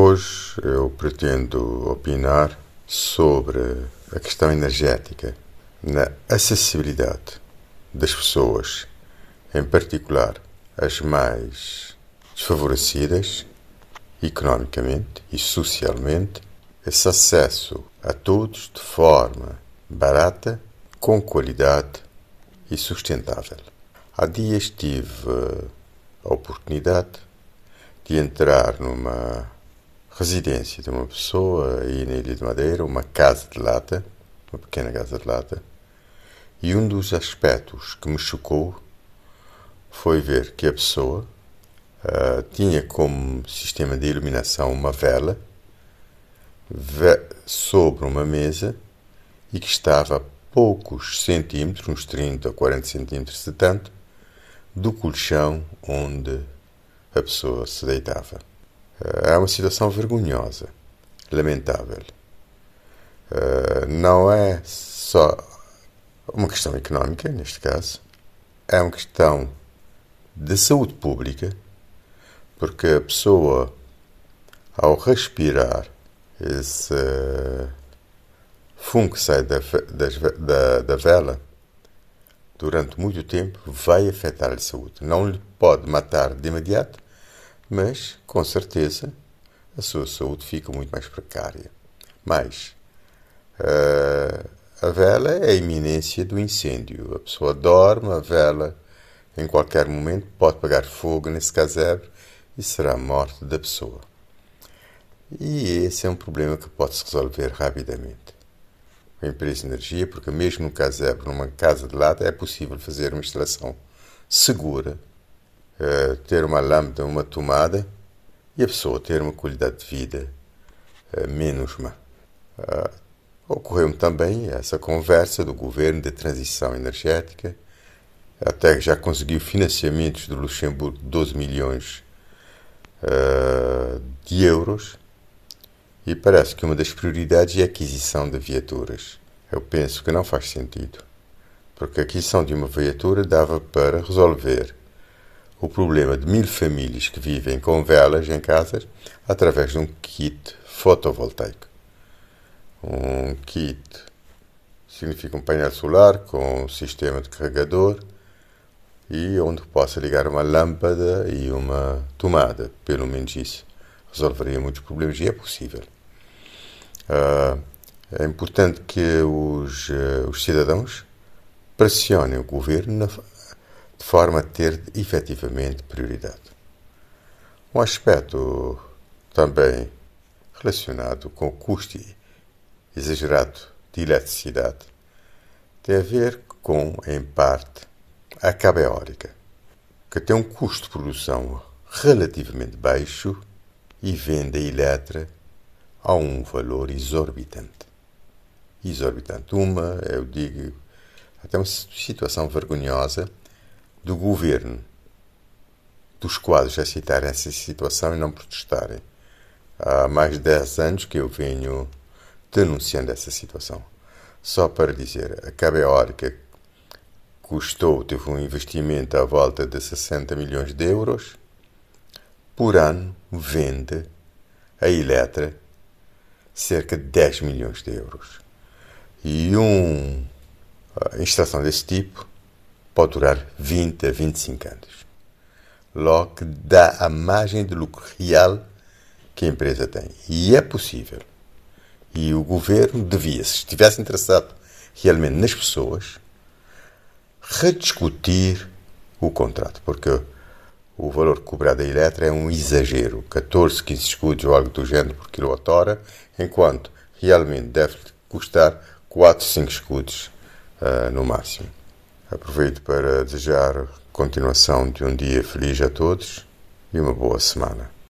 Hoje eu pretendo opinar sobre a questão energética na acessibilidade das pessoas, em particular as mais desfavorecidas economicamente e socialmente, esse acesso a todos de forma barata, com qualidade e sustentável. Há dias tive a oportunidade de entrar numa residência de uma pessoa aí na Ilha de Madeira, uma casa de lata, uma pequena casa de lata, e um dos aspectos que me chocou foi ver que a pessoa uh, tinha como sistema de iluminação uma vela sobre uma mesa e que estava a poucos centímetros, uns 30 ou 40 centímetros de tanto, do colchão onde a pessoa se deitava. É uma situação vergonhosa, lamentável. Eh, não é só uma questão económica, neste caso, é uma questão de saúde pública, porque a pessoa, ao respirar esse fumo que sai da, da, da vela, durante muito tempo, vai afetar a saúde. Não lhe pode matar de imediato, mas com certeza a sua saúde fica muito mais precária. Mas uh, a vela é a iminência do incêndio. A pessoa dorme, a vela em qualquer momento pode pegar fogo nesse casebre e será a morte da pessoa. E esse é um problema que pode-se resolver rapidamente. A empresa de energia, porque mesmo no casebre, numa casa de lata, é possível fazer uma instalação segura uh, ter uma lâmpada, uma tomada e a pessoa ter uma qualidade de vida menos má. Uh, Ocorreu-me também essa conversa do governo de transição energética, até que já conseguiu financiamentos do Luxemburgo de 12 milhões de euros e parece que uma das prioridades é a aquisição de viaturas. Eu penso que não faz sentido, porque a aquisição de uma viatura dava para resolver o problema de mil famílias que vivem com velas em casas através de um kit fotovoltaico. Um kit significa um painel solar com um sistema de carregador e onde possa ligar uma lâmpada e uma tomada, pelo menos isso. Resolveria muitos problemas e é possível. Uh, é importante que os, uh, os cidadãos pressionem o governo na, de forma a ter efetivamente prioridade. Um aspecto também relacionado com o custo exagerado de eletricidade tem a ver com, em parte, a cabo eólica, que tem um custo de produção relativamente baixo e vende a Eletra a um valor exorbitante. Exorbitante. Uma, eu digo, até uma situação vergonhosa do governo, dos quadros a citarem essa situação e não protestarem. Há mais de 10 anos que eu venho denunciando essa situação. Só para dizer, a cabo eólica custou, teve um investimento à volta de 60 milhões de euros. Por ano vende a Eletra cerca de 10 milhões de euros. E uma instalação desse tipo pode durar 20 a 25 anos. Logo que dá a margem de lucro real que a empresa tem. E é possível. E o governo devia, se estivesse interessado realmente nas pessoas, rediscutir o contrato, porque o valor cobrado da Eletra é um exagero, 14, 15 escudos ou algo do género por quilowatt-hora, enquanto realmente deve custar 4, 5 escudos uh, no máximo. Aproveito para desejar continuação de um dia feliz a todos e uma boa semana.